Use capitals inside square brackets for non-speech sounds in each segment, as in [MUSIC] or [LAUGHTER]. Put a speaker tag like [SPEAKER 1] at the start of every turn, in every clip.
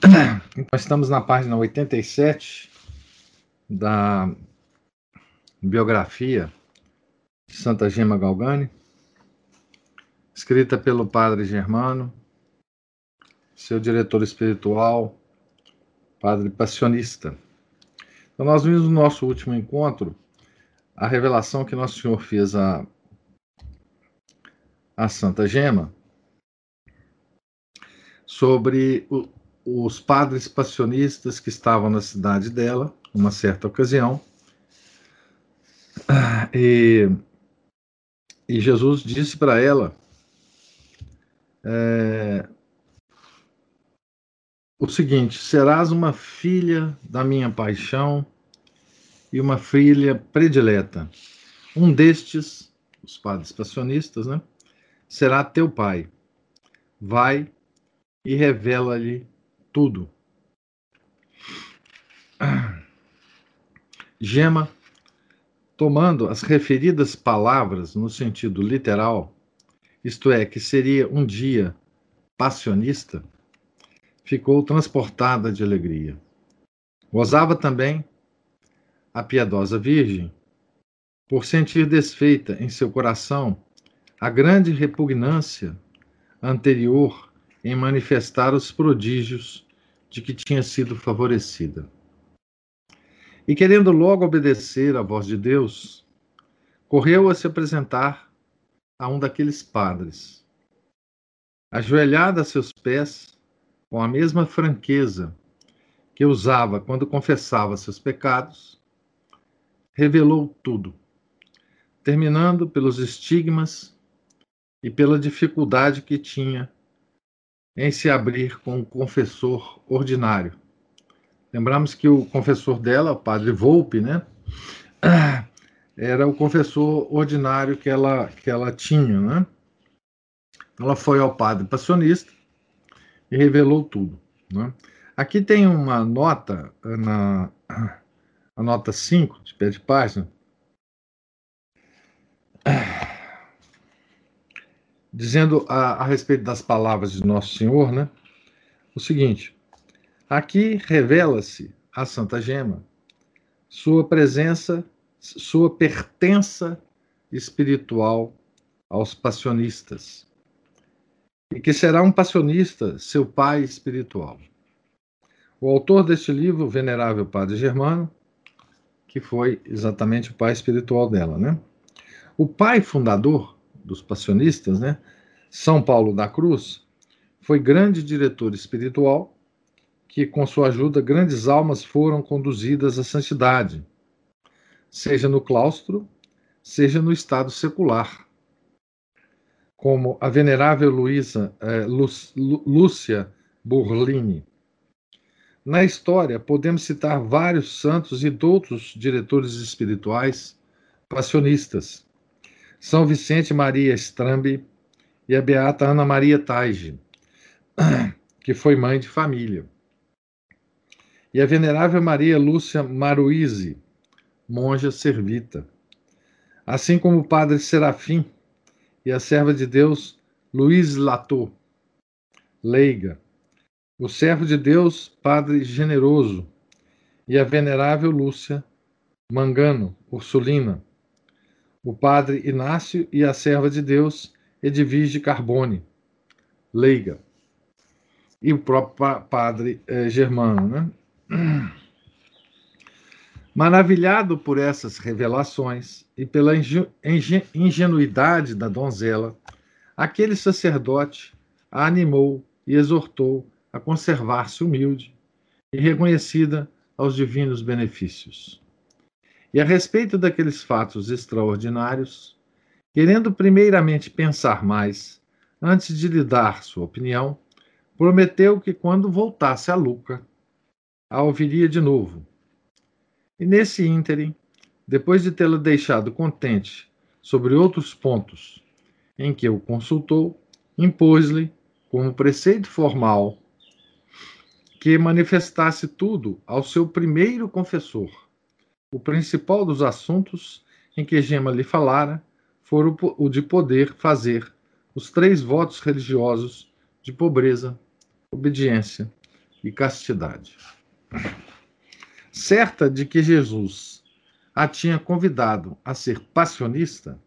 [SPEAKER 1] Então, estamos na página 87 da biografia de Santa Gema Galgani, escrita pelo padre Germano, seu diretor espiritual, padre passionista. Então, nós vimos no nosso último encontro a revelação que Nosso Senhor fez a, a Santa Gema sobre o, os padres passionistas que estavam na cidade dela, uma certa ocasião, e, e Jesus disse para ela é, o seguinte: serás uma filha da minha paixão e uma filha predileta. Um destes, os padres passionistas, né, será teu pai. Vai e revela-lhe tudo. Gema, tomando as referidas palavras no sentido literal, isto é, que seria um dia passionista, ficou transportada de alegria. Gozava também a piedosa Virgem, por sentir desfeita em seu coração a grande repugnância anterior em manifestar os prodígios de que tinha sido favorecida. E querendo logo obedecer à voz de Deus, correu a se apresentar a um daqueles padres. Ajoelhada a seus pés, com a mesma franqueza que usava quando confessava seus pecados, revelou tudo, terminando pelos estigmas e pela dificuldade que tinha em se abrir com o confessor ordinário. Lembramos que o confessor dela, o padre Volpe, né, [CLEARS THROAT] era o confessor ordinário que ela, que ela tinha. Né? Ela foi ao padre passionista e revelou tudo. Né? Aqui tem uma nota, na a nota 5, de pé de página, dizendo a, a respeito das palavras de Nosso Senhor, né? O seguinte: aqui revela-se a Santa Gema sua presença, sua pertença espiritual aos passionistas. E que será um passionista seu pai espiritual. O autor deste livro, o venerável Padre Germano, que foi exatamente o pai espiritual dela, né? O pai fundador dos passionistas, né? São Paulo da Cruz, foi grande diretor espiritual que, com sua ajuda, grandes almas foram conduzidas à santidade, seja no claustro, seja no estado secular. Como a venerável Luísa, eh, Lúcia Burlini. Na história, podemos citar vários santos e outros diretores espirituais passionistas, são Vicente Maria Strambi e a beata Ana Maria Taige, [CLEARS THROAT] que foi mãe de família. E a venerável Maria Lúcia Maruise, monja servita. Assim como o padre Serafim e a serva de Deus Luiz Latô, leiga. O servo de Deus, padre generoso, e a venerável Lúcia Mangano, Ursulina, o padre Inácio e a serva de Deus, Edvige Carbone, leiga, e o próprio padre eh, Germano. Né? [CLEARS THROAT] Maravilhado por essas revelações e pela ingenuidade da donzela, aquele sacerdote a animou e exortou a conservar-se humilde e reconhecida aos divinos benefícios. E a respeito daqueles fatos extraordinários, querendo primeiramente pensar mais, antes de lhe dar sua opinião, prometeu que quando voltasse a Luca, a ouviria de novo. E nesse ínterim, depois de tê-la deixado contente sobre outros pontos em que o consultou, impôs-lhe, como preceito formal, que manifestasse tudo ao seu primeiro confessor. O principal dos assuntos em que Gema lhe falara fora o de poder fazer os três votos religiosos de pobreza, obediência e castidade. Certa de que Jesus a tinha convidado a ser passionista,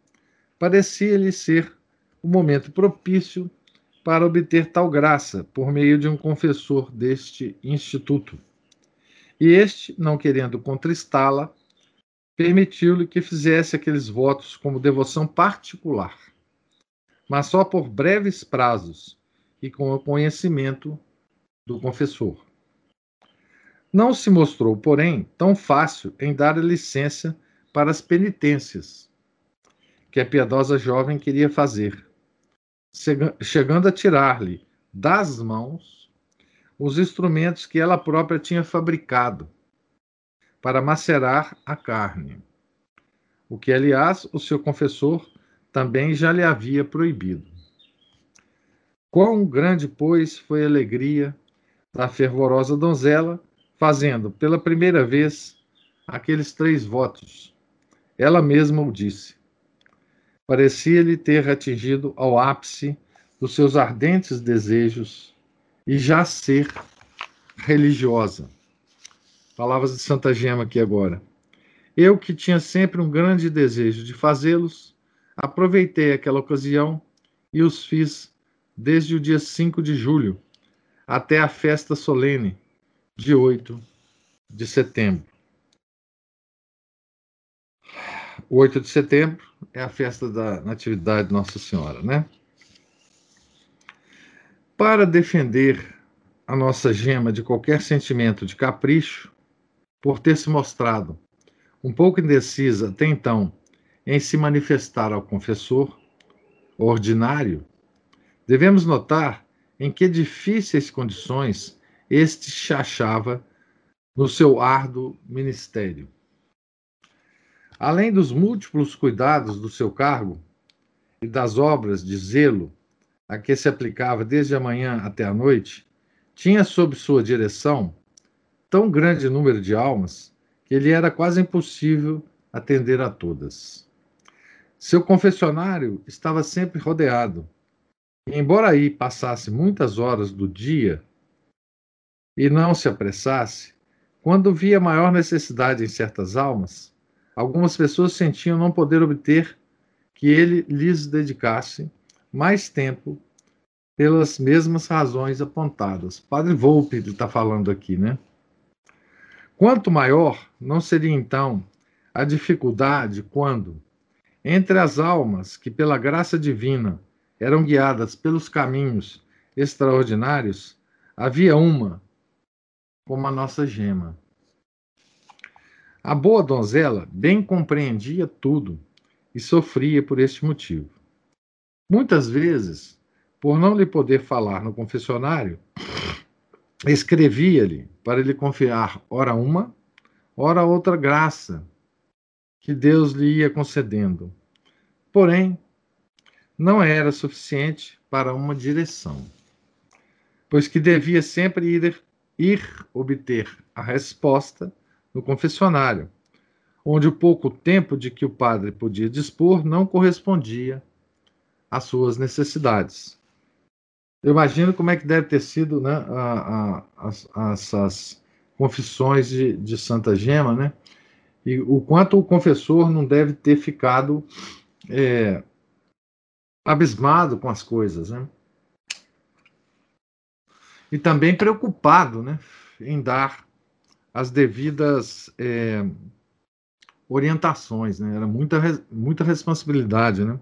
[SPEAKER 1] parecia-lhe ser o momento propício para obter tal graça por meio de um confessor deste instituto. E este, não querendo contristá-la, permitiu-lhe que fizesse aqueles votos como devoção particular, mas só por breves prazos e com o conhecimento do confessor. Não se mostrou, porém, tão fácil em dar a licença para as penitências que a piedosa jovem queria fazer, chegando a tirar-lhe das mãos os instrumentos que ela própria tinha fabricado para macerar a carne, o que, aliás, o seu confessor também já lhe havia proibido. Quão grande, pois, foi a alegria da fervorosa donzela, fazendo pela primeira vez aqueles três votos. Ela mesma o disse. Parecia-lhe ter atingido ao ápice dos seus ardentes desejos e já ser religiosa. Palavras de Santa Gema aqui agora. Eu que tinha sempre um grande desejo de fazê-los, aproveitei aquela ocasião e os fiz desde o dia 5 de julho até a festa solene de 8 de setembro. O 8 de setembro é a festa da Natividade de Nossa Senhora, né? Para defender a nossa gema de qualquer sentimento de capricho, por ter se mostrado um pouco indecisa até então em se manifestar ao confessor ordinário, devemos notar em que difíceis condições este se achava no seu árduo ministério. Além dos múltiplos cuidados do seu cargo e das obras de zelo a que se aplicava desde a manhã até a noite, tinha sob sua direção tão grande número de almas que lhe era quase impossível atender a todas. Seu confessionário estava sempre rodeado. E, embora aí passasse muitas horas do dia e não se apressasse, quando via maior necessidade em certas almas, algumas pessoas sentiam não poder obter que ele lhes dedicasse mais tempo pelas mesmas razões apontadas. Padre Volpe está falando aqui, né? Quanto maior não seria então a dificuldade quando, entre as almas que pela graça divina eram guiadas pelos caminhos extraordinários, havia uma como a nossa gema. A boa donzela bem compreendia tudo e sofria por este motivo. Muitas vezes, por não lhe poder falar no confessionário, escrevia-lhe para lhe confiar ora uma, ora outra graça que Deus lhe ia concedendo. Porém, não era suficiente para uma direção, pois que devia sempre ir, ir obter a resposta no confessionário, onde o pouco tempo de que o padre podia dispor não correspondia às suas necessidades. Eu imagino como é que deve ter sido né, essas confissões de, de Santa Gema, né? E o quanto o confessor não deve ter ficado é, abismado com as coisas, né? E também preocupado, né? Em dar as devidas é, orientações, né? Era muita, muita responsabilidade, né?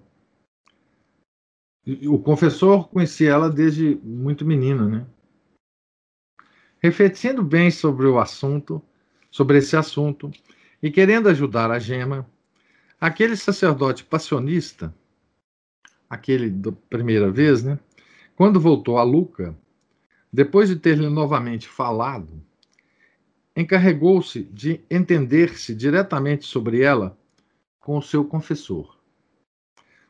[SPEAKER 1] O confessor conhecia ela desde muito menina, né? Refletindo bem sobre o assunto, sobre esse assunto, e querendo ajudar a gema, aquele sacerdote passionista, aquele da primeira vez, né? Quando voltou a Luca, depois de ter-lhe novamente falado, encarregou-se de entender-se diretamente sobre ela com o seu confessor.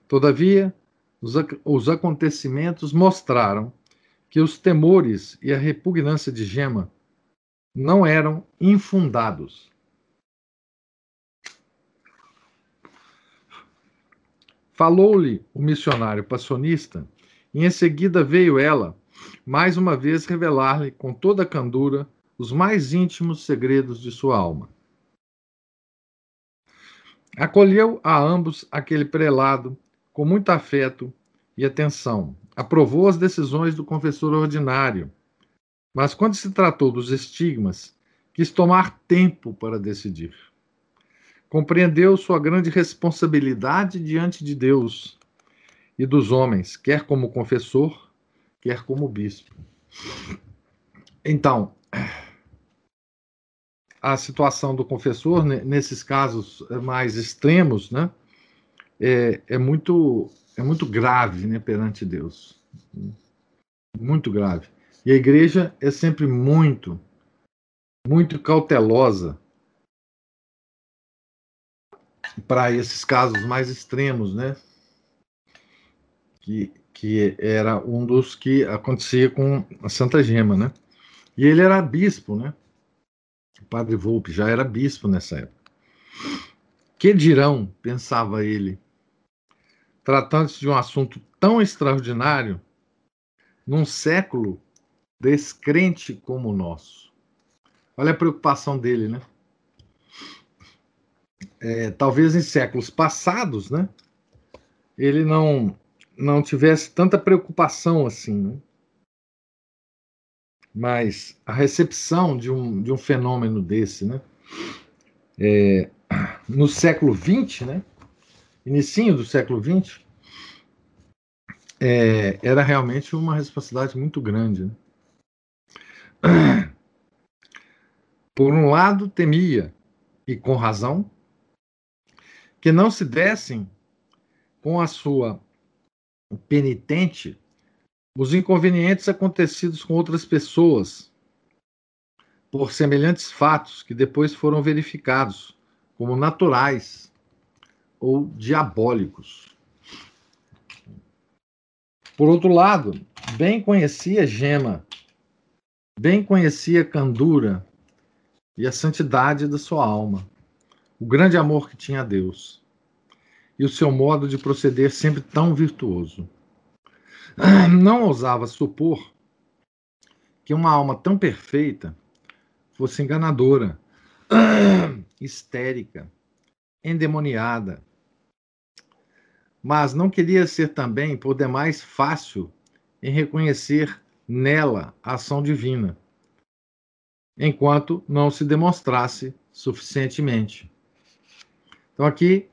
[SPEAKER 1] Todavia, os, os acontecimentos mostraram que os temores e a repugnância de Gema não eram infundados. Falou-lhe o missionário passionista, e em seguida veio ela, mais uma vez, revelar-lhe com toda a candura os mais íntimos segredos de sua alma. Acolheu a ambos aquele prelado com muito afeto e atenção. Aprovou as decisões do confessor ordinário. Mas quando se tratou dos estigmas, quis tomar tempo para decidir. Compreendeu sua grande responsabilidade diante de Deus e dos homens, quer como confessor, quer como bispo. Então, a situação do confessor, nesses casos mais extremos, né, é, é, muito, é muito grave né, perante Deus. Muito grave. E a igreja é sempre muito, muito cautelosa para esses casos mais extremos, né? Que, que era um dos que acontecia com a Santa Gema, né? E ele era bispo, né? O padre Volpe já era bispo nessa época. Que dirão, pensava ele, tratando-se de um assunto tão extraordinário, num século descrente como o nosso. Olha a preocupação dele, né? É, talvez em séculos passados, né? Ele não não tivesse tanta preocupação assim, né? Mas a recepção de um, de um fenômeno desse, né? É, no século XX, né? Inicinho do século XX, é, era realmente uma responsabilidade muito grande. Né? [CLEARS THROAT] Por um lado, temia, e com razão, que não se dessem com a sua penitente os inconvenientes acontecidos com outras pessoas por semelhantes fatos que depois foram verificados como naturais ou diabólicos. Por outro lado, bem conhecia Gema, bem conhecia Candura e a santidade da sua alma, o grande amor que tinha a Deus e o seu modo de proceder sempre tão virtuoso. [CLEARS THROAT] Não ousava supor que uma alma tão perfeita fosse enganadora, [CLEARS THROAT] histérica, endemoniada. Mas não queria ser também, por demais, fácil em reconhecer nela a ação divina, enquanto não se demonstrasse suficientemente. Então, aqui,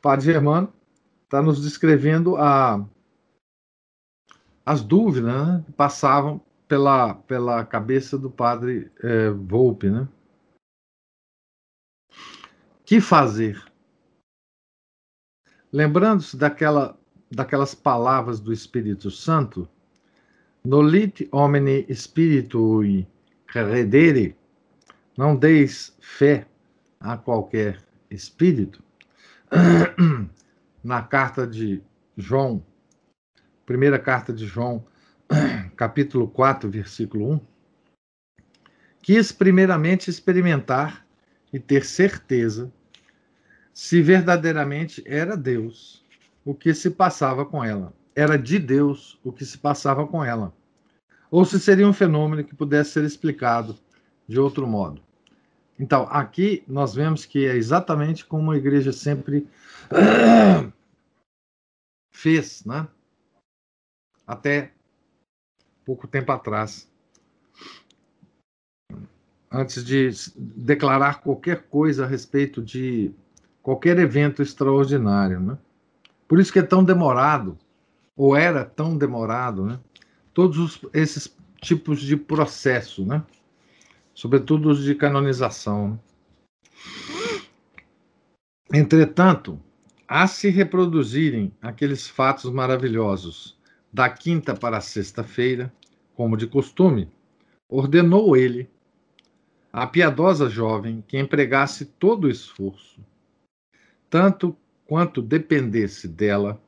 [SPEAKER 1] Padre Germano está nos descrevendo a, as dúvidas né, que passavam pela, pela cabeça do padre é, Volpe. Né? Que fazer? Lembrando-se daquela, daquelas palavras do Espírito Santo, nolit homine spiritui credere, não deis fé a qualquer espírito. Na carta de João, primeira carta de João, capítulo 4, versículo 1, quis primeiramente experimentar e ter certeza se verdadeiramente era Deus o que se passava com ela, era de Deus o que se passava com ela, ou se seria um fenômeno que pudesse ser explicado de outro modo. Então, aqui nós vemos que é exatamente como a igreja sempre [COUGHS] fez, né? até pouco tempo atrás, antes de declarar qualquer coisa a respeito de qualquer evento extraordinário, né? Por isso que é tão demorado, ou era tão demorado, né? Todos os, esses tipos de processo, né? Sobretudo os de canonização. Né? Entretanto, a se reproduzirem aqueles fatos maravilhosos da quinta para a sexta-feira, como de costume, ordenou ele à piedosa jovem que empregasse todo o esforço, tanto quanto dependesse dela,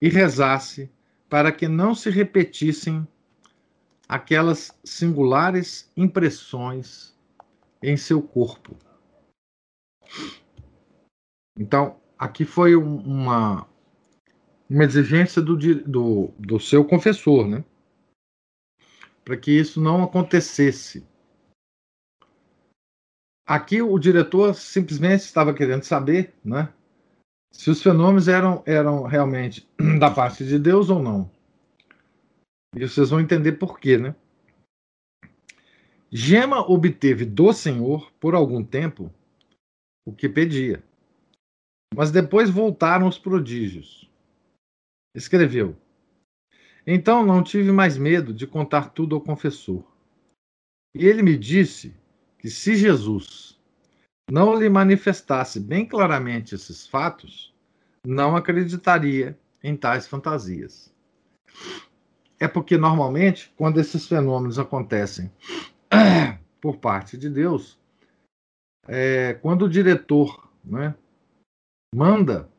[SPEAKER 1] e rezasse para que não se repetissem aquelas singulares impressões em seu corpo. Então, aqui foi uma, uma exigência do, do, do seu confessor, né? Para que isso não acontecesse. Aqui o diretor simplesmente estava querendo saber, né? Se os fenômenos eram, eram realmente [CLEARS THROAT] da parte de Deus ou não. E vocês vão entender por quê, né? Gema obteve do Senhor, por algum tempo, o que pedia. Mas depois voltaram os prodígios. Escreveu: Então não tive mais medo de contar tudo ao confessor. E ele me disse que se Jesus não lhe manifestasse bem claramente esses fatos, não acreditaria em tais fantasias. É porque normalmente, quando esses fenômenos acontecem [CLEARS THROAT] por parte de Deus, é, quando o diretor né, manda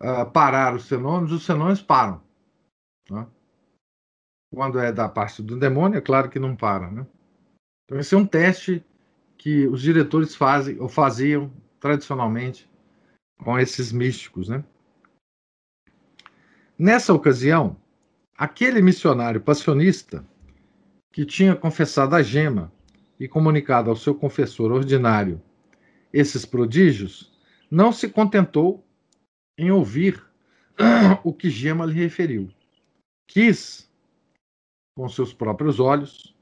[SPEAKER 1] uh, parar os fenômenos, os fenômenos param. Né? Quando é da parte do demônio, é claro que não para. Né? Então, esse é um teste que os diretores fazem ou faziam tradicionalmente com esses místicos. Né? Nessa ocasião, aquele missionário passionista que tinha confessado a gema e comunicado ao seu confessor ordinário esses prodígios, não se contentou em ouvir [CLEARS THROAT] o que Gema lhe referiu. Quis, com seus próprios olhos,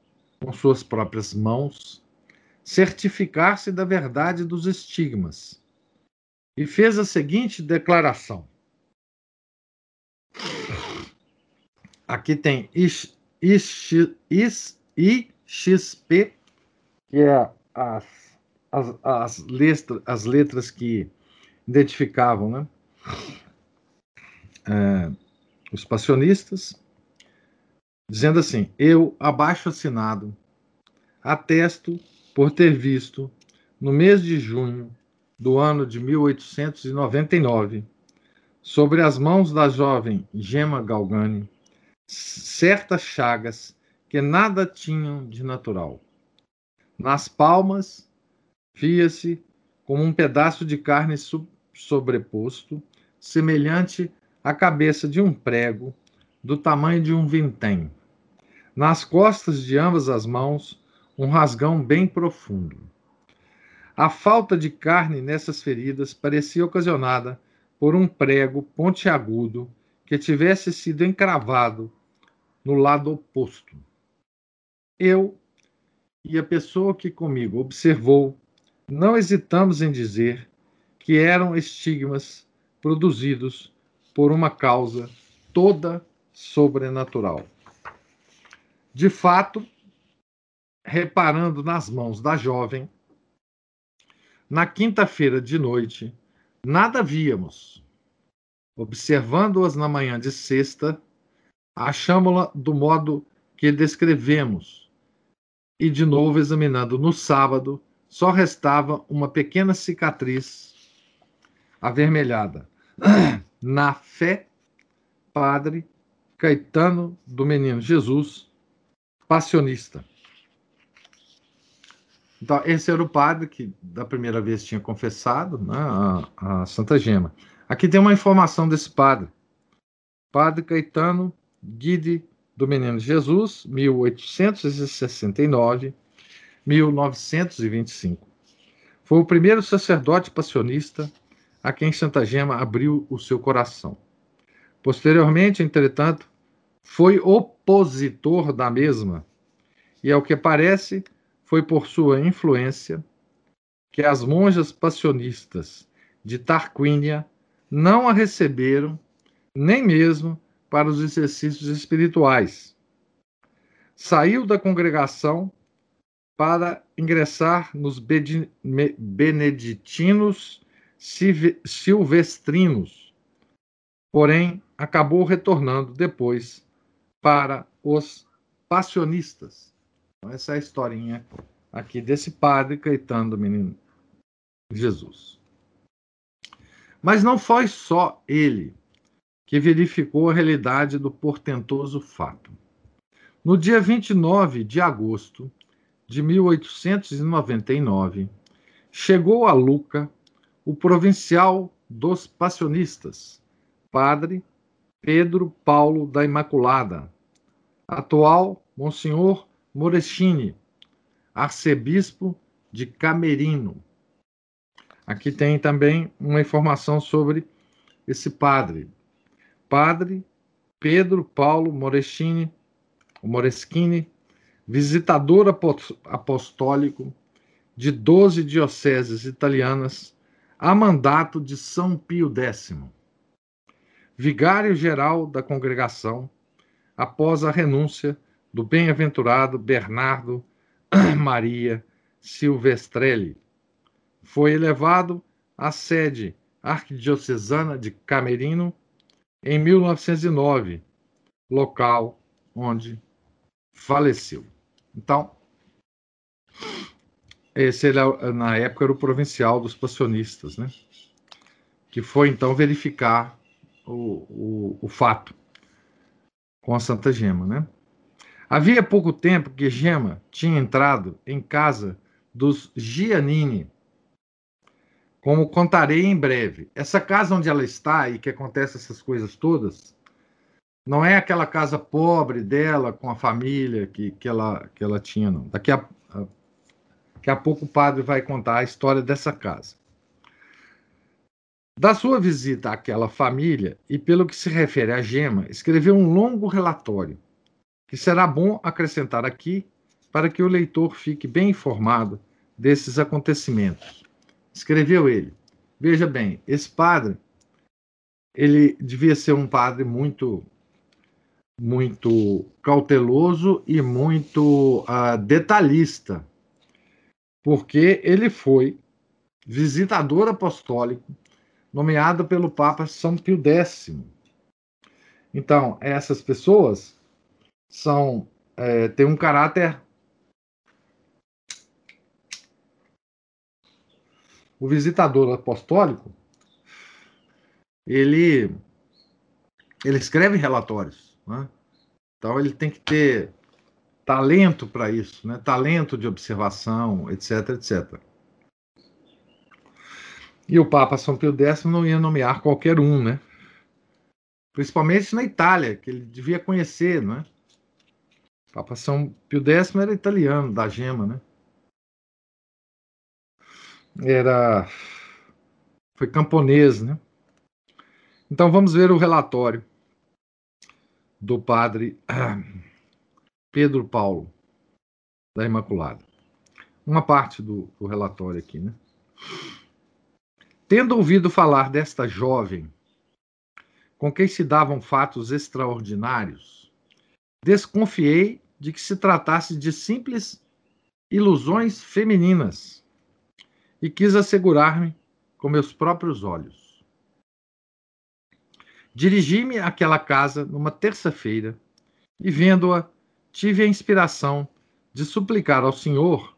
[SPEAKER 1] com suas próprias mãos, certificar-se da verdade dos estigmas e fez a seguinte declaração. Aqui tem IXP, que é as, as, as, letras, as letras que identificavam né? É, os passionistas, dizendo assim: Eu, abaixo assinado, atesto por ter visto, no mês de junho do ano de 1899, sobre as mãos da jovem Gema Galgani, certas chagas que nada tinham de natural. Nas palmas, via-se como um pedaço de carne sobreposto, semelhante à cabeça de um prego, do tamanho de um vintém. Nas costas de ambas as mãos, um rasgão bem profundo. A falta de carne nessas feridas parecia ocasionada por um prego pontiagudo que tivesse sido encravado no lado oposto. Eu e a pessoa que comigo observou não hesitamos em dizer que eram estigmas produzidos por uma causa toda sobrenatural. De fato, reparando nas mãos da jovem, na quinta-feira de noite, nada víamos. Observando-as na manhã de sexta, achámo-la do modo que descrevemos, e de novo examinando no sábado, só restava uma pequena cicatriz avermelhada. [CLEARS THROAT] Na fé, Padre Caetano do Menino Jesus, passionista. Então, esse era o padre que da primeira vez tinha confessado né, a, a Santa Gema. Aqui tem uma informação desse padre. Padre Caetano Guide do Menino Jesus, 1869, 1925. Foi o primeiro sacerdote passionista a quem Santa Gema abriu o seu coração. Posteriormente, entretanto, foi opositor da mesma, e ao que parece, foi por sua influência que as monjas passionistas de Tarquínia não a receberam nem mesmo para os exercícios espirituais. Saiu da congregação para ingressar nos beneditinos silvestrinos, porém acabou retornando depois para os passionistas. Então, essa é a historinha aqui desse padre Caetano do Menino Jesus. Mas não foi só ele que verificou a realidade do portentoso fato. No dia 29 de agosto de 1899, chegou a Luca o provincial dos passionistas, padre Pedro Paulo da Imaculada, atual Monsenhor Moreschini, arcebispo de Camerino. Aqui tem também uma informação sobre esse padre. Padre Pedro Paulo Moreschini, Moreschini, visitador apostólico de 12 dioceses italianas a mandato de São Pio X, vigário-geral da congregação, após a renúncia do bem-aventurado Bernardo [CLEARS THROAT] Maria Silvestrelli. Foi elevado à sede arquidiocesana de Camerino em 1909, local onde faleceu. Então, esse ele, na época era o provincial dos passionistas, né? Que foi então verificar o, o, o fato com a Santa Gema, né? Havia pouco tempo que Gema tinha entrado em casa dos Giannini, como contarei em breve. Essa casa onde ela está e que acontece essas coisas todas, não é aquela casa pobre dela com a família que, que, ela, que ela tinha, não. Daqui a, a, daqui a pouco o padre vai contar a história dessa casa. Da sua visita àquela família, e pelo que se refere a Gema, escreveu um longo relatório que será bom acrescentar aqui para que o leitor fique bem informado desses acontecimentos. Escreveu ele. Veja bem, esse padre, ele devia ser um padre muito muito cauteloso e muito uh, detalhista, porque ele foi visitador apostólico nomeado pelo Papa São Pio X. Então, essas pessoas são é, têm um caráter o visitador apostólico ele ele escreve relatórios né? então ele tem que ter talento para isso né talento de observação etc etc e o Papa São Pio X não ia nomear qualquer um né principalmente na Itália que ele devia conhecer né Papa São Pio X era italiano, da gema, né? Era. Foi camponês, né? Então vamos ver o relatório do padre Pedro Paulo, da Imaculada. Uma parte do, do relatório aqui, né? Tendo ouvido falar desta jovem, com quem se davam fatos extraordinários, desconfiei de que se tratasse de simples ilusões femininas e quis assegurar-me com meus próprios olhos. Dirigi-me àquela casa numa terça-feira e, vendo-a, tive a inspiração de suplicar ao Senhor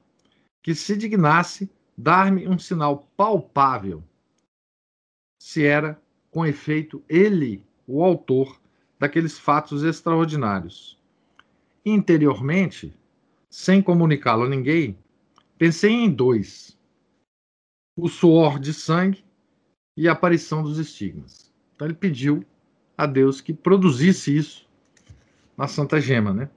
[SPEAKER 1] que se dignasse dar-me um sinal palpável se era, com efeito, ele o autor daqueles fatos extraordinários Interiormente, sem comunicá-lo a ninguém, pensei em dois: o suor de sangue e a aparição dos estigmas. Então ele pediu a Deus que produzisse isso na Santa Gema, né?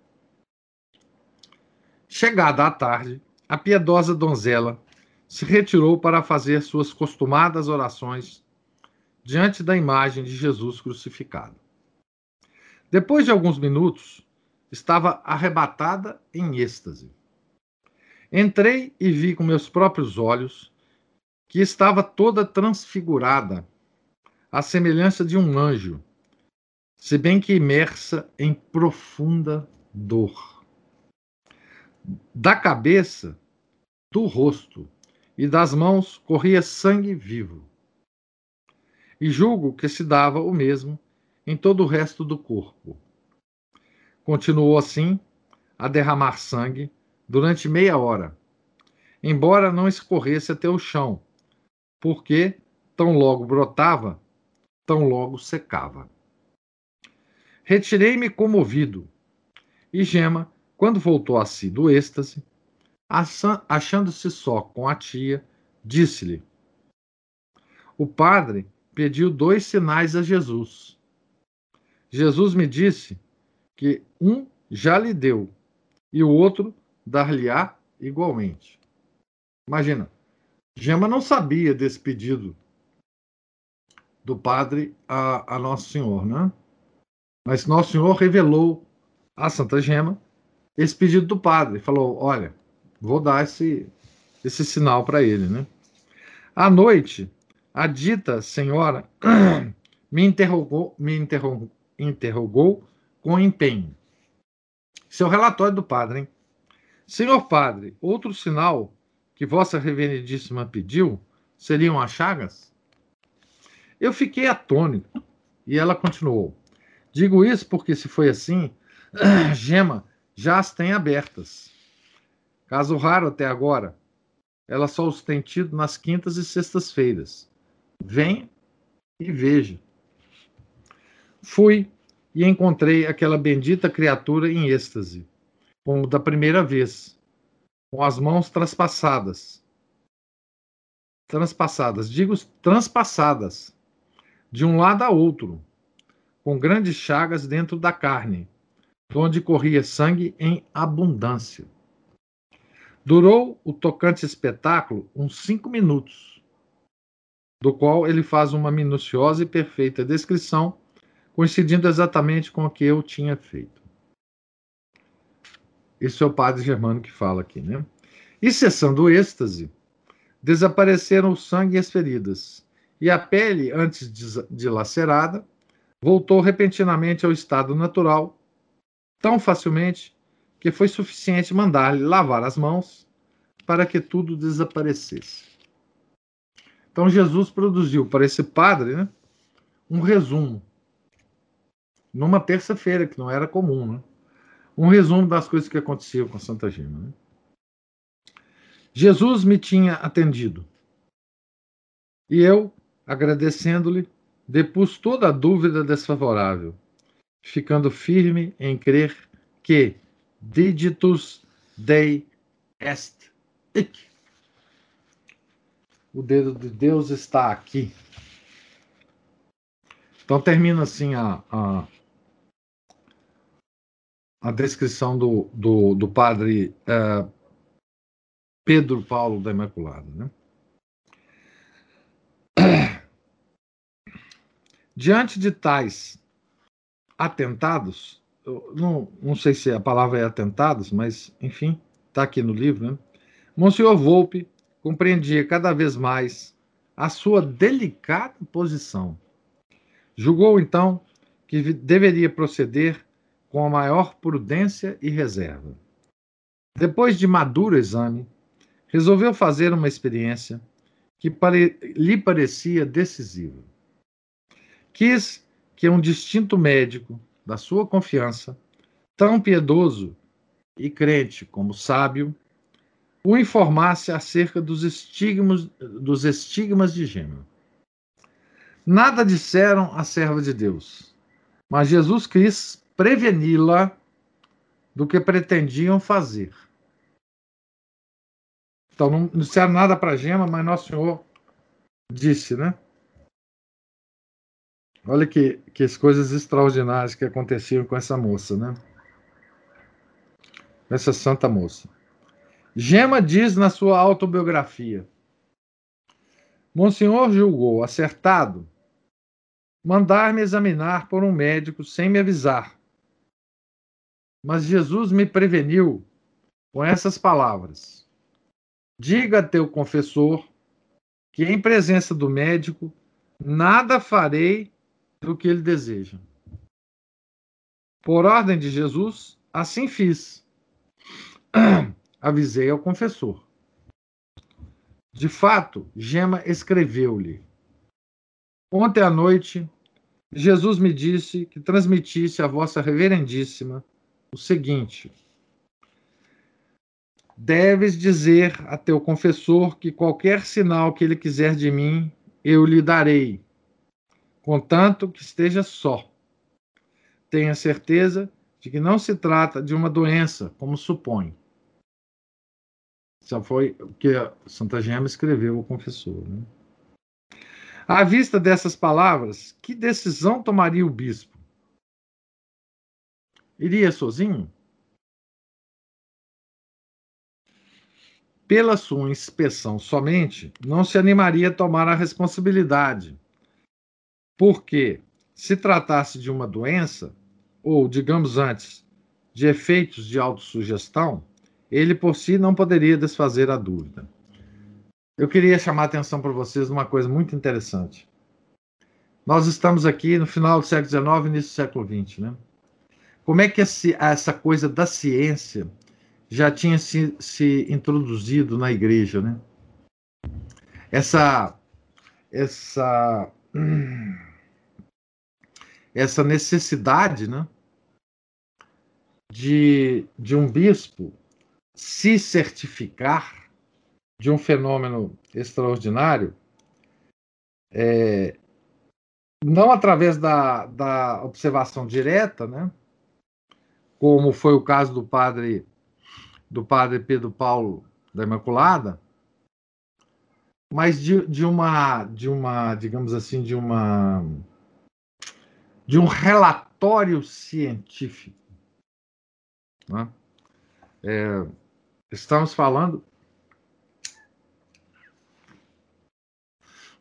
[SPEAKER 1] Chegada a tarde, a piedosa donzela se retirou para fazer suas costumadas orações diante da imagem de Jesus crucificado. Depois de alguns minutos, estava arrebatada em êxtase. Entrei e vi com meus próprios olhos que estava toda transfigurada, à semelhança de um anjo, se bem que imersa em profunda dor. Da cabeça, do rosto e das mãos corria sangue vivo. E julgo que se dava o mesmo em todo o resto do corpo continuou assim a derramar sangue durante meia hora, embora não escorresse até o chão, porque tão logo brotava, tão logo secava. Retirei-me comovido, e Gema, quando voltou a si do êxtase, achando-se só com a tia, disse-lhe: O padre pediu dois sinais a Jesus. Jesus me disse que um já lhe deu e o outro dar-lhe-á igualmente. Imagina, Gema não sabia desse pedido do padre a, a Nosso Senhor, né? Mas Nosso Senhor revelou a Santa Gema esse pedido do padre. Falou: Olha, vou dar esse, esse sinal para ele, né? À noite, a dita senhora [CLEARS THROAT] me interrogou, me interrogou, com empenho. Seu relatório do padre, hein? Senhor padre, outro sinal que Vossa Reverendíssima pediu seriam as chagas? Eu fiquei atônito e ela continuou. Digo isso porque, se foi assim, [CLEARS THROAT] Gema já as tem abertas. Caso raro até agora, ela só os tem tido nas quintas e sextas-feiras. Venha e veja. Fui e encontrei aquela bendita criatura em êxtase, como da primeira vez, com as mãos transpassadas. Transpassadas, digo transpassadas, de um lado a outro, com grandes chagas dentro da carne, onde corria sangue em abundância. Durou o tocante espetáculo uns cinco minutos, do qual ele faz uma minuciosa e perfeita descrição coincidindo exatamente com o que eu tinha feito. Esse é o padre Germano que fala aqui, né? E cessando o êxtase, desapareceram o sangue e as feridas, e a pele, antes dilacerada, voltou repentinamente ao estado natural, tão facilmente que foi suficiente mandar-lhe lavar as mãos para que tudo desaparecesse. Então Jesus produziu para esse padre né, um resumo numa terça-feira, que não era comum, né? Um resumo das coisas que aconteciam com Santa Gema. Né? Jesus me tinha atendido. E eu, agradecendo-lhe, depus toda a dúvida desfavorável, ficando firme em crer que digitus Dei est hic. O dedo de Deus está aqui. Então termina assim a, a a descrição do, do, do padre uh, Pedro Paulo da Imaculada. Né? [CLEARS THROAT] Diante de tais atentados, não, não sei se a palavra é atentados, mas enfim, está aqui no livro, né? Monsenhor Volpe compreendia cada vez mais a sua delicada posição. Julgou então que deveria proceder com a maior prudência e reserva. Depois de maduro exame, resolveu fazer uma experiência que pare... lhe parecia decisiva. Quis que um distinto médico da sua confiança, tão piedoso e crente como sábio, o informasse acerca dos estigmas, dos estigmas de gêmeo. Nada disseram a serva de Deus, mas Jesus quis preveni-la do que pretendiam fazer. Então, não disseram nada para Gema, mas Nosso Senhor disse, né? Olha que, que as coisas extraordinárias que aconteciam com essa moça, né? Essa santa moça. Gema diz na sua autobiografia: Monsenhor julgou acertado mandar-me examinar por um médico sem me avisar mas Jesus me preveniu com essas palavras: Diga a teu confessor que, em presença do médico, nada farei do que ele deseja. Por ordem de Jesus, assim fiz. [CLEARS THROAT] Avisei ao confessor. De fato, Gema escreveu-lhe: Ontem à noite, Jesus me disse que transmitisse à vossa reverendíssima o seguinte: Deves dizer a teu confessor que qualquer sinal que ele quiser de mim, eu lhe darei, contanto que esteja só. Tenha certeza de que não se trata de uma doença, como supõe. Isso foi o que Santa Gema escreveu ao confessor. Né? À vista dessas palavras, que decisão tomaria o bispo? Iria sozinho? Pela sua inspeção somente, não se animaria a tomar a responsabilidade. Porque, se tratasse de uma doença, ou, digamos antes, de efeitos de autossugestão, ele por si não poderia desfazer a dúvida. Eu queria chamar a atenção para vocês numa coisa muito interessante. Nós estamos aqui no final do século XIX, início do século XX, né? Como é que essa coisa da ciência já tinha se, se introduzido na igreja, né? Essa, essa, essa necessidade, né? De, de um bispo se certificar de um fenômeno extraordinário, é, não através da, da observação direta, né? como foi o caso do padre do padre Pedro Paulo da Imaculada, mas de, de uma de uma digamos assim de uma de um relatório científico. Né? É, estamos falando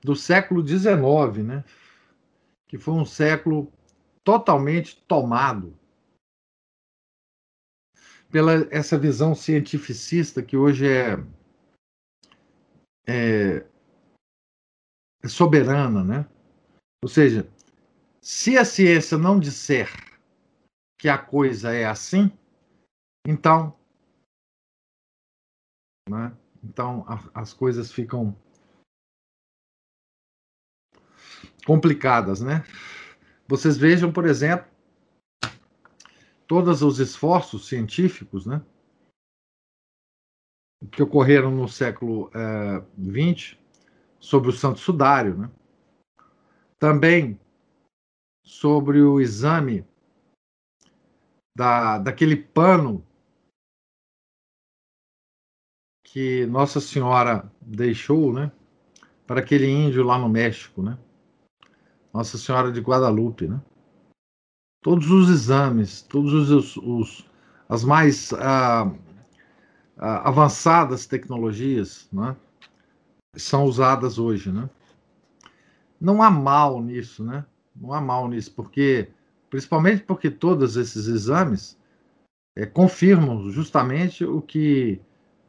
[SPEAKER 1] do século XIX, né? que foi um século totalmente tomado pela essa visão cientificista que hoje é, é, é soberana, né? Ou seja, se a ciência não disser que a coisa é assim, então, né? Então a, as coisas ficam complicadas, né? Vocês vejam, por exemplo, todos os esforços científicos, né? Que ocorreram no século XX eh, sobre o Santo Sudário, né? Também sobre o exame da, daquele pano que Nossa Senhora deixou, né? Para aquele índio lá no México, né? Nossa Senhora de Guadalupe, né? Todos os exames, todos os, os as mais ah, ah, avançadas tecnologias, né? São usadas hoje, né? Não há mal nisso, né? Não há mal nisso, porque principalmente porque todos esses exames é, confirmam justamente o que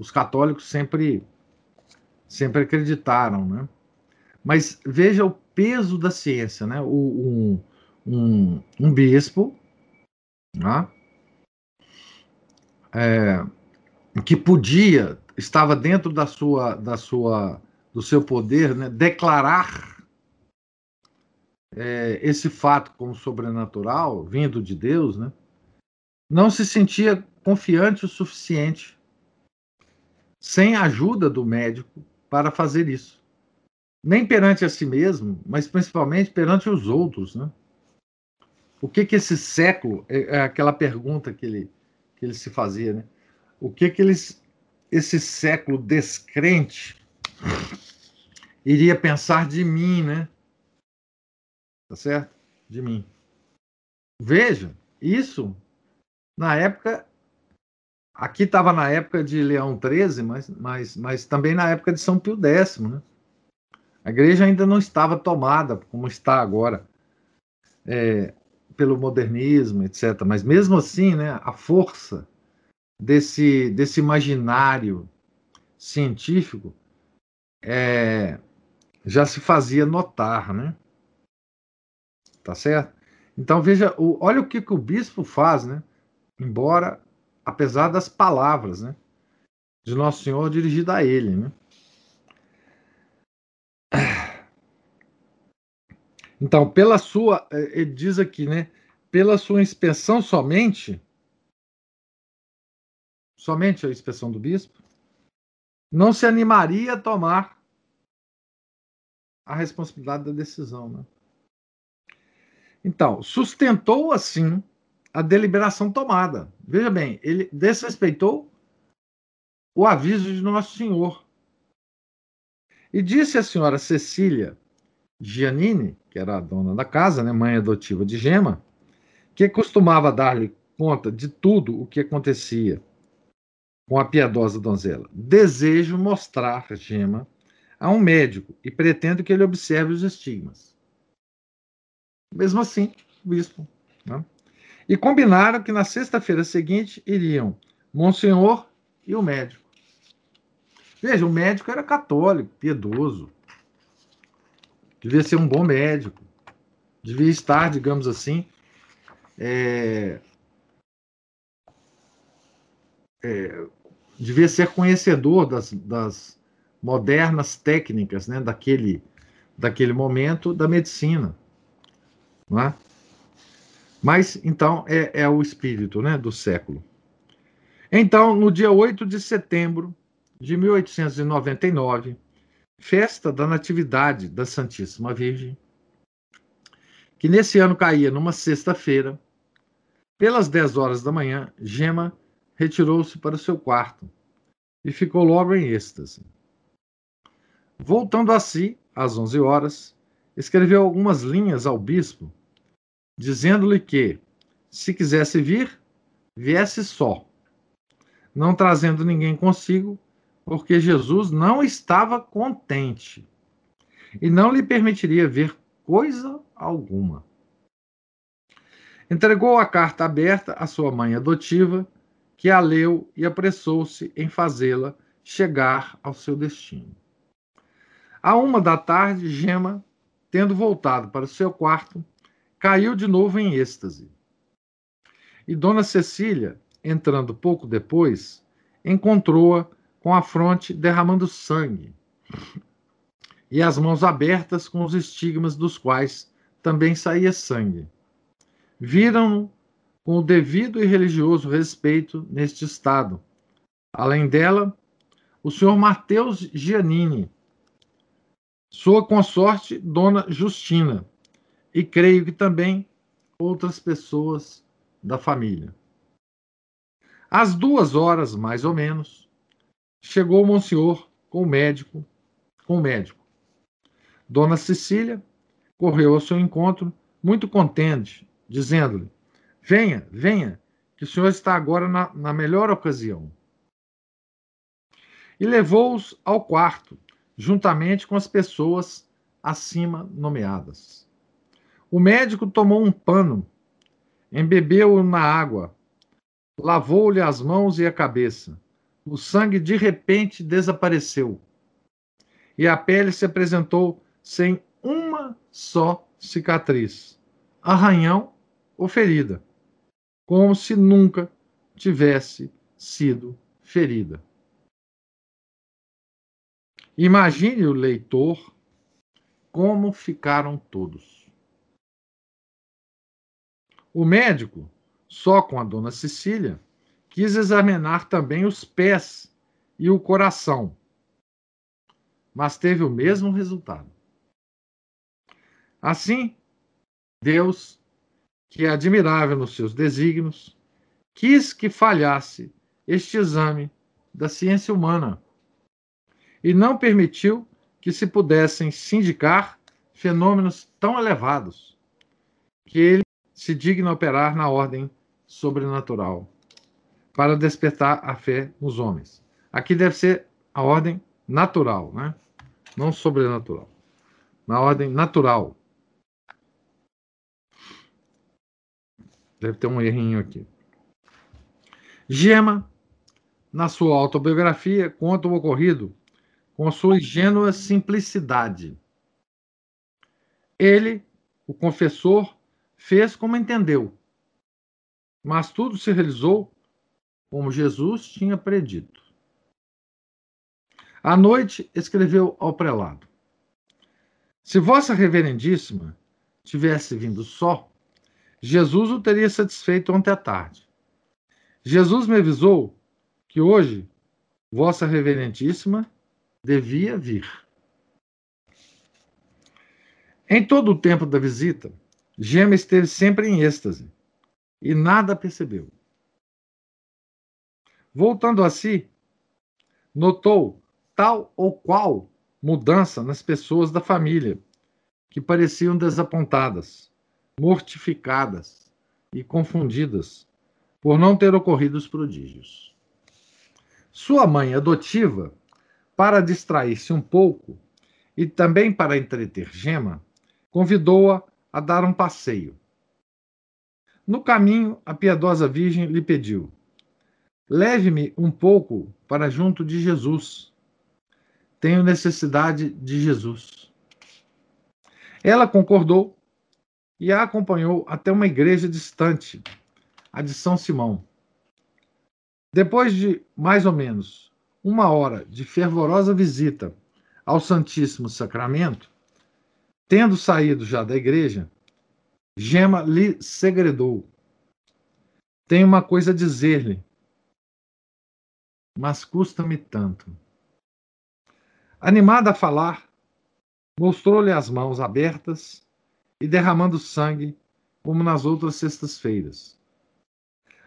[SPEAKER 1] os católicos sempre sempre acreditaram, né? Mas veja o peso da ciência, né? O, um, um, um bispo, né? É, que podia, estava dentro da sua, da sua, do seu poder, né? declarar é, esse fato como sobrenatural, vindo de Deus, né? não se sentia confiante o suficiente, sem a ajuda do médico, para fazer isso nem perante a si mesmo, mas principalmente perante os outros, né? O que que esse século é, é aquela pergunta que ele que ele se fazia, né? O que que eles esse século descrente iria pensar de mim, né? Tá certo? De mim. Veja, isso na época aqui estava na época de Leão XIII, mas, mas, mas também na época de São Pio X, né? A igreja ainda não estava tomada como está agora é, pelo modernismo, etc. Mas mesmo assim, né, a força desse, desse imaginário científico é, já se fazia notar, né? Tá certo? Então veja, o, olha o que, que o bispo faz, né? Embora, apesar das palavras, né? De Nosso Senhor dirigida a ele, né? Então, pela sua, eh, ele diz aqui, né? Pela sua inspeção somente, somente a inspeção do bispo, não se animaria a tomar a responsabilidade da decisão. Né? Então, sustentou assim a deliberação tomada. Veja bem, ele desrespeitou o aviso de Nosso Senhor. E disse a senhora Cecília Giannini, que era a dona da casa, né, mãe adotiva de Gema, que costumava dar-lhe conta de tudo o que acontecia com a piedosa donzela. Desejo mostrar Gema a um médico e pretendo que ele observe os estigmas. Mesmo assim, o bispo. Né? E combinaram que na sexta-feira seguinte iriam Monsenhor e o médico. Veja, o médico era católico, piedoso. Devia ser um bom médico. Devia estar, digamos assim, é, é, devia ser conhecedor das, das modernas técnicas né, daquele, daquele momento da medicina. Não é? Mas, então, é, é o espírito né, do século. Então, no dia 8 de setembro de 1899, festa da Natividade da Santíssima Virgem, que nesse ano caía numa sexta-feira, pelas 10 horas da manhã, Gema retirou-se para o seu quarto e ficou logo em êxtase. Voltando a si, às 11 horas, escreveu algumas linhas ao bispo, dizendo-lhe que, se quisesse vir, viesse só, não trazendo ninguém consigo, porque Jesus não estava contente e não lhe permitiria ver coisa alguma. Entregou a carta aberta à sua mãe adotiva, que a leu e apressou-se em fazê-la chegar ao seu destino. À uma da tarde, Gema, tendo voltado para o seu quarto, caiu de novo em êxtase. E Dona Cecília, entrando pouco depois, encontrou-a com a fronte derramando sangue e as mãos abertas com os estigmas dos quais também saía sangue. Viram-no com o devido e religioso respeito neste estado. Além dela, o senhor Mateus Giannini, sua consorte, Dona Justina, e creio que também outras pessoas da família. Às duas horas, mais ou menos, chegou o Monsenhor com o médico, com o médico. Dona Cecília correu ao seu encontro, muito contente, dizendo-lhe: Venha, venha, que o senhor está agora na, na melhor ocasião. E levou-os ao quarto, juntamente com as pessoas acima nomeadas. O médico tomou um pano, embebeu-o na água, lavou-lhe as mãos e a cabeça. O sangue de repente desapareceu e a pele se apresentou sem uma só cicatriz, arranhão ou ferida, como se nunca tivesse sido ferida. Imagine o leitor como ficaram todos. O médico, só com a dona Cecília, quis examinar também os pés e o coração, mas teve o mesmo resultado. Assim, Deus, que é admirável nos seus desígnios, quis que falhasse este exame da ciência humana e não permitiu que se pudessem sindicar fenômenos tão elevados que ele se digna operar na ordem sobrenatural para despertar a fé nos homens. Aqui deve ser a ordem natural, né? não sobrenatural. Na ordem natural. Deve ter um errinho aqui. Gema, na sua autobiografia, conta o ocorrido com sua ingênua simplicidade. Ele, o confessor, fez como entendeu, mas tudo se realizou como Jesus tinha predito. À noite, escreveu ao prelado: Se Vossa Reverendíssima tivesse vindo só, Jesus o teria satisfeito ontem à tarde. Jesus me avisou que hoje Vossa Reverentíssima devia vir. Em todo o tempo da visita, Gema esteve sempre em êxtase e nada percebeu. Voltando a si, notou tal ou qual mudança nas pessoas da família, que pareciam desapontadas, mortificadas e confundidas por não ter ocorrido os prodígios. Sua mãe adotiva, para distrair-se um pouco e também para entreter Gema, convidou-a a dar um passeio. No caminho, a piedosa Virgem lhe pediu: Leve-me um pouco para junto de Jesus. Tenho necessidade de Jesus. Ela concordou e a acompanhou até uma igreja distante, a de São Simão. Depois de mais ou menos uma hora de fervorosa visita ao Santíssimo Sacramento, tendo saído já da igreja, Gema lhe segredou: Tenho uma coisa a dizer-lhe mas custa-me tanto. Animada a falar, mostrou-lhe as mãos abertas e derramando sangue, como nas outras sextas-feiras.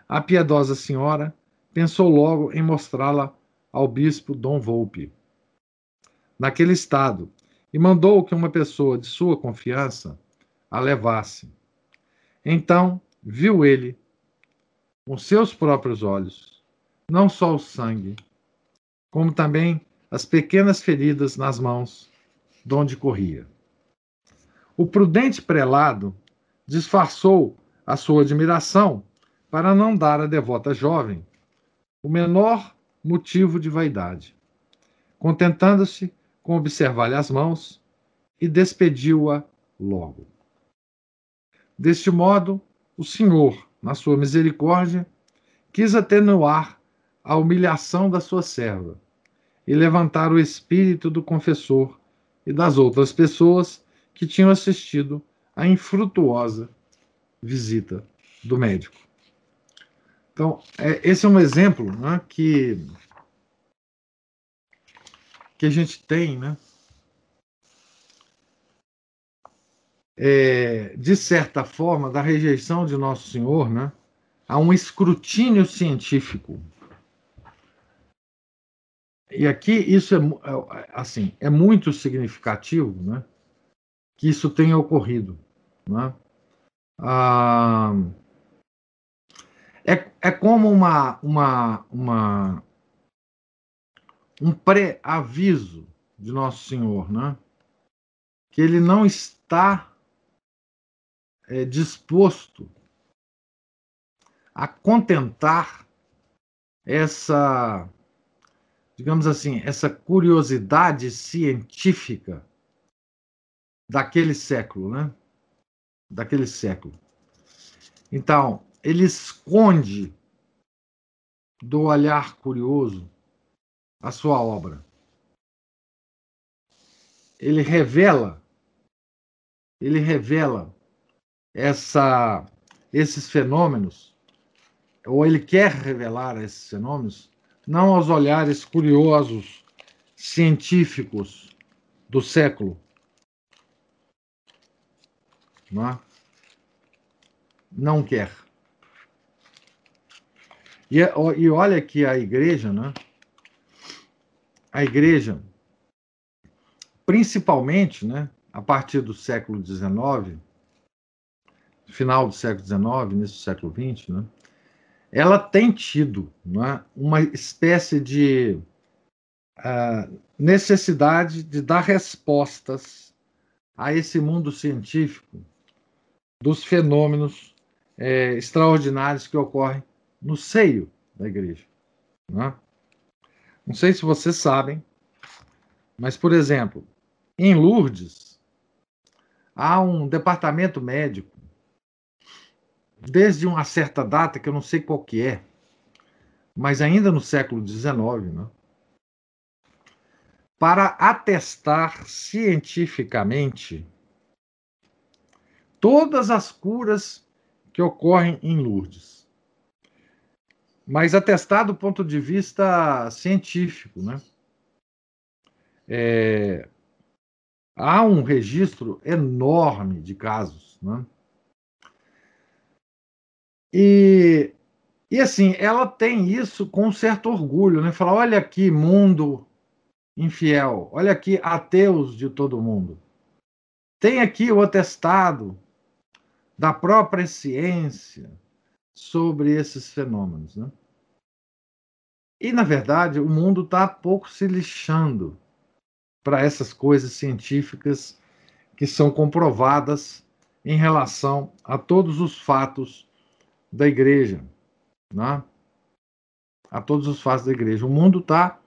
[SPEAKER 1] A piedosa senhora pensou logo em mostrá-la ao bispo Dom Volpe. Naquele estado, e mandou que uma pessoa de sua confiança a levasse. Então, viu ele, com seus próprios olhos, não só o sangue, como também as pequenas feridas nas mãos, de onde corria. O prudente prelado disfarçou a sua admiração para não dar à devota jovem o menor motivo de vaidade, contentando-se com observar-lhe as mãos e despediu-a logo. Deste modo, o Senhor, na sua misericórdia, quis atenuar a humilhação da sua serva e levantar o espírito do confessor e das outras pessoas que tinham assistido à infrutuosa visita do médico. Então, é, esse é um exemplo né, que, que a gente tem, né, é, de certa forma, da rejeição de Nosso Senhor né, a um escrutínio científico e aqui isso é, é assim é muito significativo, né? Que isso tenha ocorrido, né? Ah, é, é como uma, uma, uma um pré-aviso de Nosso Senhor, né? Que ele não está é, disposto a contentar essa digamos assim, essa curiosidade científica daquele século, né? Daquele século. Então, ele esconde do olhar curioso a sua obra. Ele revela, ele revela essa, esses fenômenos, ou ele quer revelar esses fenômenos não aos olhares curiosos, científicos do século. Não, é? não quer. E, e olha que a igreja, né? A igreja, principalmente, né? A partir do século XIX, final do século XIX, início do século XX, né? ela tem tido é, uma espécie de uh, necessidade de dar respostas a esse mundo científico dos fenômenos é, extraordinários que ocorrem no seio da igreja. É? Não sei se vocês sabem, mas, por exemplo, em Lourdes, há um departamento médico desde uma certa data, que eu não sei qual que é, mas ainda no século XIX, né, para atestar cientificamente todas as curas que ocorrem em Lourdes. Mas atestado do ponto de vista científico, né? É, há um registro enorme de casos, né? E, e assim, ela tem isso com um certo orgulho, né? Falar, olha aqui, mundo infiel, olha aqui, ateus de todo mundo. Tem aqui o atestado da própria ciência sobre esses fenômenos. Né? E, na verdade, o mundo está pouco se lixando para essas coisas científicas que são comprovadas em relação a todos os fatos da igreja. Né? A todos os fatos da igreja. O mundo está.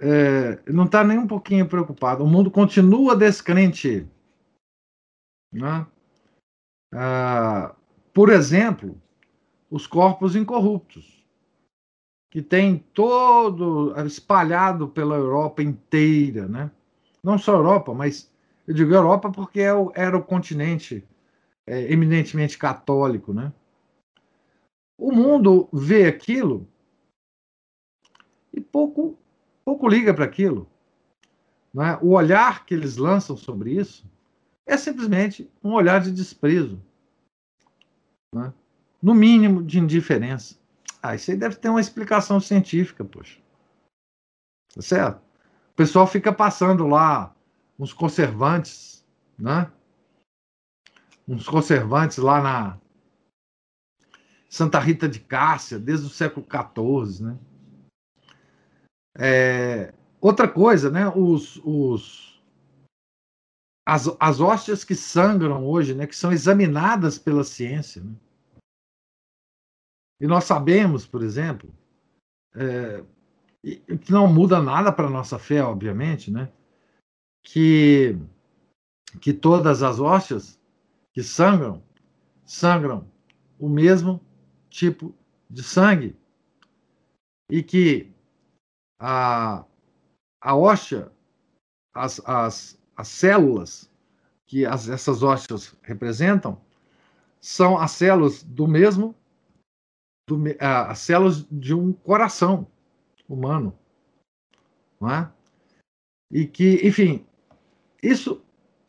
[SPEAKER 1] É, não está nem um pouquinho preocupado. O mundo continua descrente né? Ah, por exemplo, os corpos incorruptos, que tem todo espalhado pela Europa inteira, né? não só Europa, mas eu digo Europa porque é era o continente é, eminentemente católico. Né? O mundo vê aquilo e pouco, pouco liga para aquilo. Né? O olhar que eles lançam sobre isso é simplesmente um olhar de desprezo. Né? No mínimo de indiferença. Ah, isso aí deve ter uma explicação científica, poxa. Tá certo? O pessoal fica passando lá uns conservantes, né? Uns conservantes lá na Santa Rita de Cássia, desde o século XIV, né? É, outra coisa, né? Os, os as, as hóstias que sangram hoje, né, que são examinadas pela ciência. Né? E nós sabemos, por exemplo, é, que não muda nada para a nossa fé, obviamente, né, que, que todas as hóstias que sangram, sangram o mesmo tipo de sangue. E que a, a hóstia, as, as, as células que as, essas hóstias representam são as células do mesmo, do, as células de um coração humano, não é? E que, enfim, isso,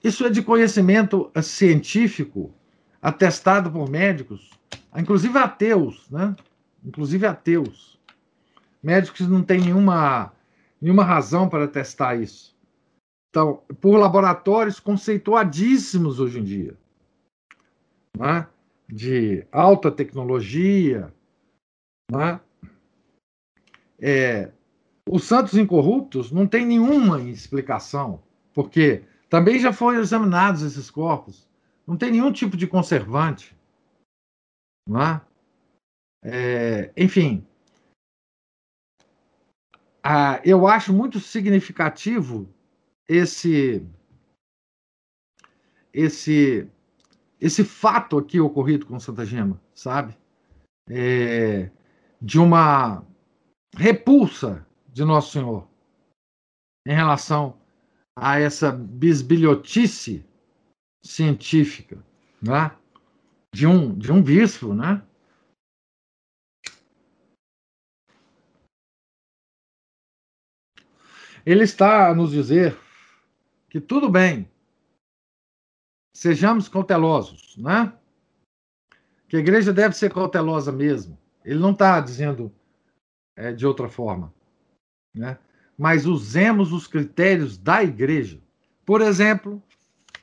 [SPEAKER 1] isso é de conhecimento científico atestado por médicos, inclusive ateus, né? Inclusive ateus. Médicos não têm nenhuma, nenhuma razão para testar isso. Então, por laboratórios conceituadíssimos hoje em dia, né? de alta tecnologia. Né? É, os santos incorruptos não tem nenhuma explicação, porque também já foram examinados esses corpos, não tem nenhum tipo de conservante. Não é? Enfim, ah, eu acho muito significativo esse esse esse fato aqui ocorrido com Santa Gema, sabe? É, de uma repulsa de Nosso Senhor em relação a essa bisbilhotice científica, né? De um de um bispo, né? Ele está a nos dizer que tudo bem, sejamos cautelosos, né? Que a igreja deve ser cautelosa mesmo. Ele não está dizendo é, de outra forma, né? Mas usemos os critérios da igreja. Por exemplo,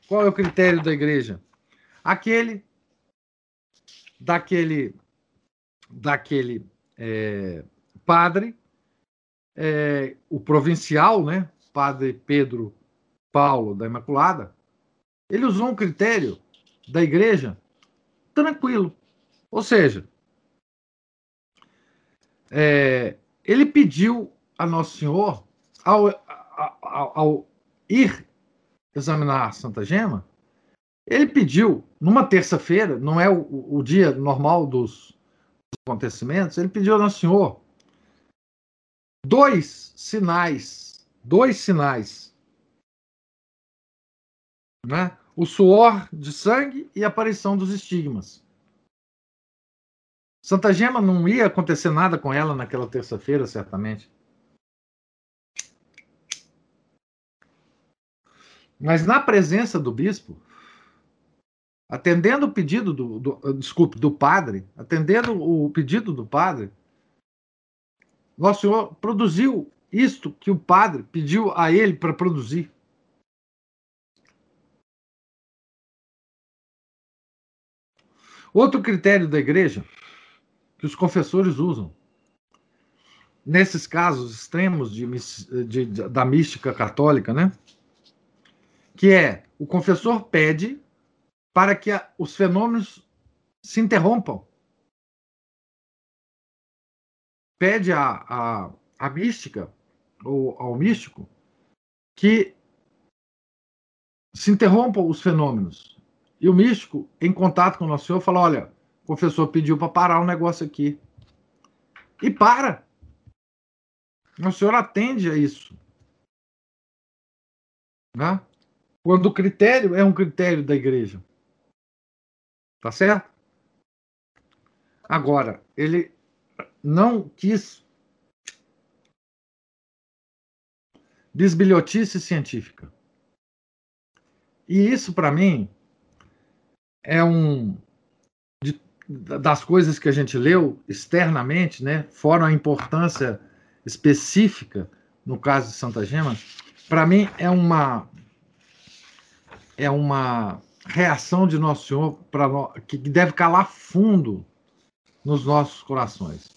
[SPEAKER 1] qual é o critério da igreja? Aquele daquele daquele é, padre, é, o provincial, né? Padre Pedro Paulo da Imaculada, ele usou um critério da igreja tranquilo. Ou seja, é, ele pediu a Nosso Senhor, ao, ao, ao, ir examinar Santa Gema, ele pediu, numa terça-feira, não é o, o dia normal dos acontecimentos, ele pediu a Nosso Senhor dois sinais, dois sinais né? o suor de sangue e a aparição dos estigmas. Santa Gema não ia acontecer nada com ela naquela terça-feira, certamente. Mas na presença do bispo, atendendo o pedido do, do desculpe, do padre, atendendo o pedido do padre, nosso Senhor produziu isto que o padre pediu a ele para produzir. Outro critério da igreja que os confessores usam, nesses casos extremos de, de, de, da mística católica, né? Que é o confessor pede para que a, os fenômenos se interrompam. Pede a, a, a mística, ou ao místico, que se interrompam os fenômenos. E o místico, em contato com o Nosso Senhor, fala: olha, o confessor pediu para parar o negócio aqui. E para. O Senhor atende a isso. Né? Quando o critério é um critério da igreja. Tá certo? Agora, ele não quis bisbilhotice científica. E isso, para mim, é um das coisas que a gente leu externamente, né, fora a importância específica no caso de Santa Gema, para mim é uma é uma reação de Nosso Senhor para que deve calar fundo nos nossos corações.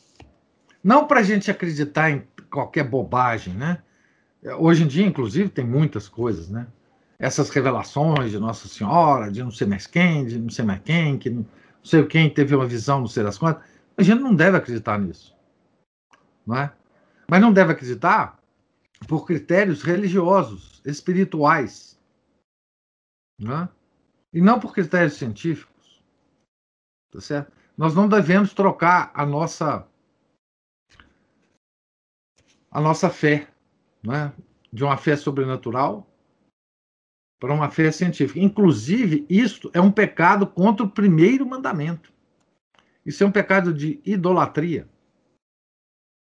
[SPEAKER 1] Não para a gente acreditar em qualquer bobagem, né? Hoje em dia, inclusive, tem muitas coisas, né? Essas revelações de Nossa Senhora, de não sei mais quem, de não sei mais quem, que não sei quem teve uma visão, não sei das quantas. A gente não deve acreditar nisso, não é? Mas não deve acreditar por critérios religiosos, espirituais, não é? e não por critérios científicos. Tá certo? Nós não devemos trocar a nossa a nossa fé, né? de uma fé sobrenatural para uma fé científica. Inclusive, isto é um pecado contra o primeiro mandamento. Isso é um pecado de idolatria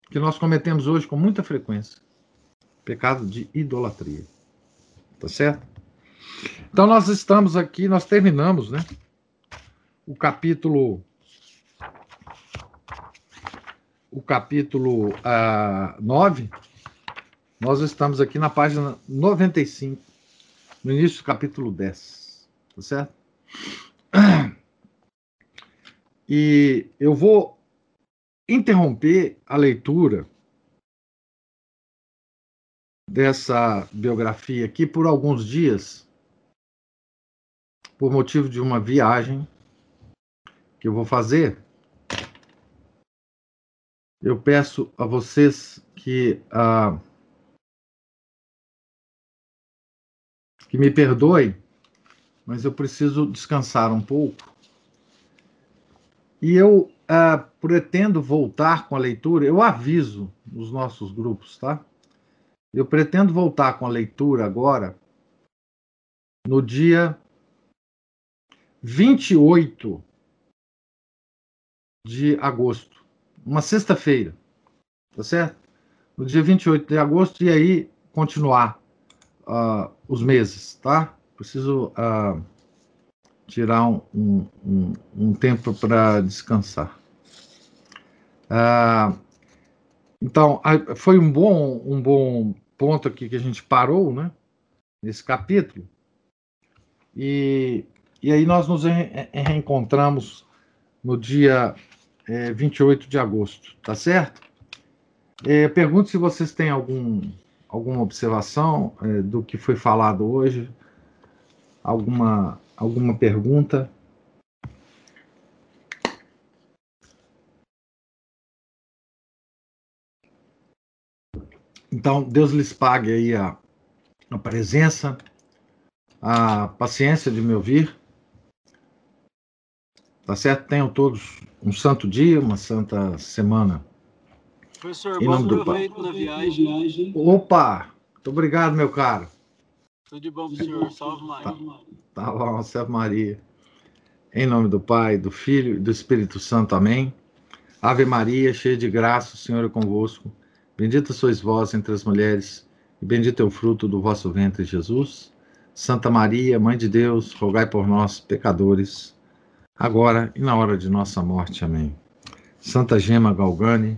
[SPEAKER 1] que nós cometemos hoje com muita frequência. Pecado de idolatria. Tá certo? Então nós estamos aqui, nós terminamos, né? O capítulo o capítulo uh, ah, 9, nós estamos aqui na página 95, no início do capítulo 10, tá certo? E eu vou interromper a leitura dessa biografia aqui por alguns dias, por motivo de uma viagem que eu vou fazer, eu peço a vocês que uh, que me perdoem, mas eu preciso descansar um pouco. E eu uh, pretendo voltar com a leitura. Eu aviso nos nossos grupos, tá? Eu pretendo voltar com a leitura agora no dia 28 de agosto, uma sexta-feira, tá certo? No dia 28 de agosto, e aí continuar uh, os meses, tá? Preciso uh, tirar um, um, um tempo para descansar. Uh, então, foi um bom, um bom ponto aqui que a gente parou, né? Nesse capítulo. E e aí nós nos reencontramos no dia é, 28 de agosto, tá certo? É, pergunto se vocês têm algum, alguma observação é, do que foi falado hoje, alguma, alguma pergunta. Então, Deus lhes pague aí a, a presença, a paciência de me ouvir Tá certo? Tenham todos um santo dia, uma santa semana.
[SPEAKER 2] Professor, bom proveito na viagem.
[SPEAKER 1] Opa! Muito obrigado, meu caro.
[SPEAKER 2] Tudo de bom, professor. Salve Maria.
[SPEAKER 1] Tá, tá bom, salve Maria. Em nome do Pai, do Filho e do Espírito Santo. Amém. Ave Maria, cheia de graça, o Senhor é convosco. Bendita sois vós entre as mulheres, e bendito é o fruto do vosso ventre, Jesus. Santa Maria, Mãe de Deus, rogai por nós, pecadores, agora e na hora de nossa morte. Amém. Santa Gema Galgani,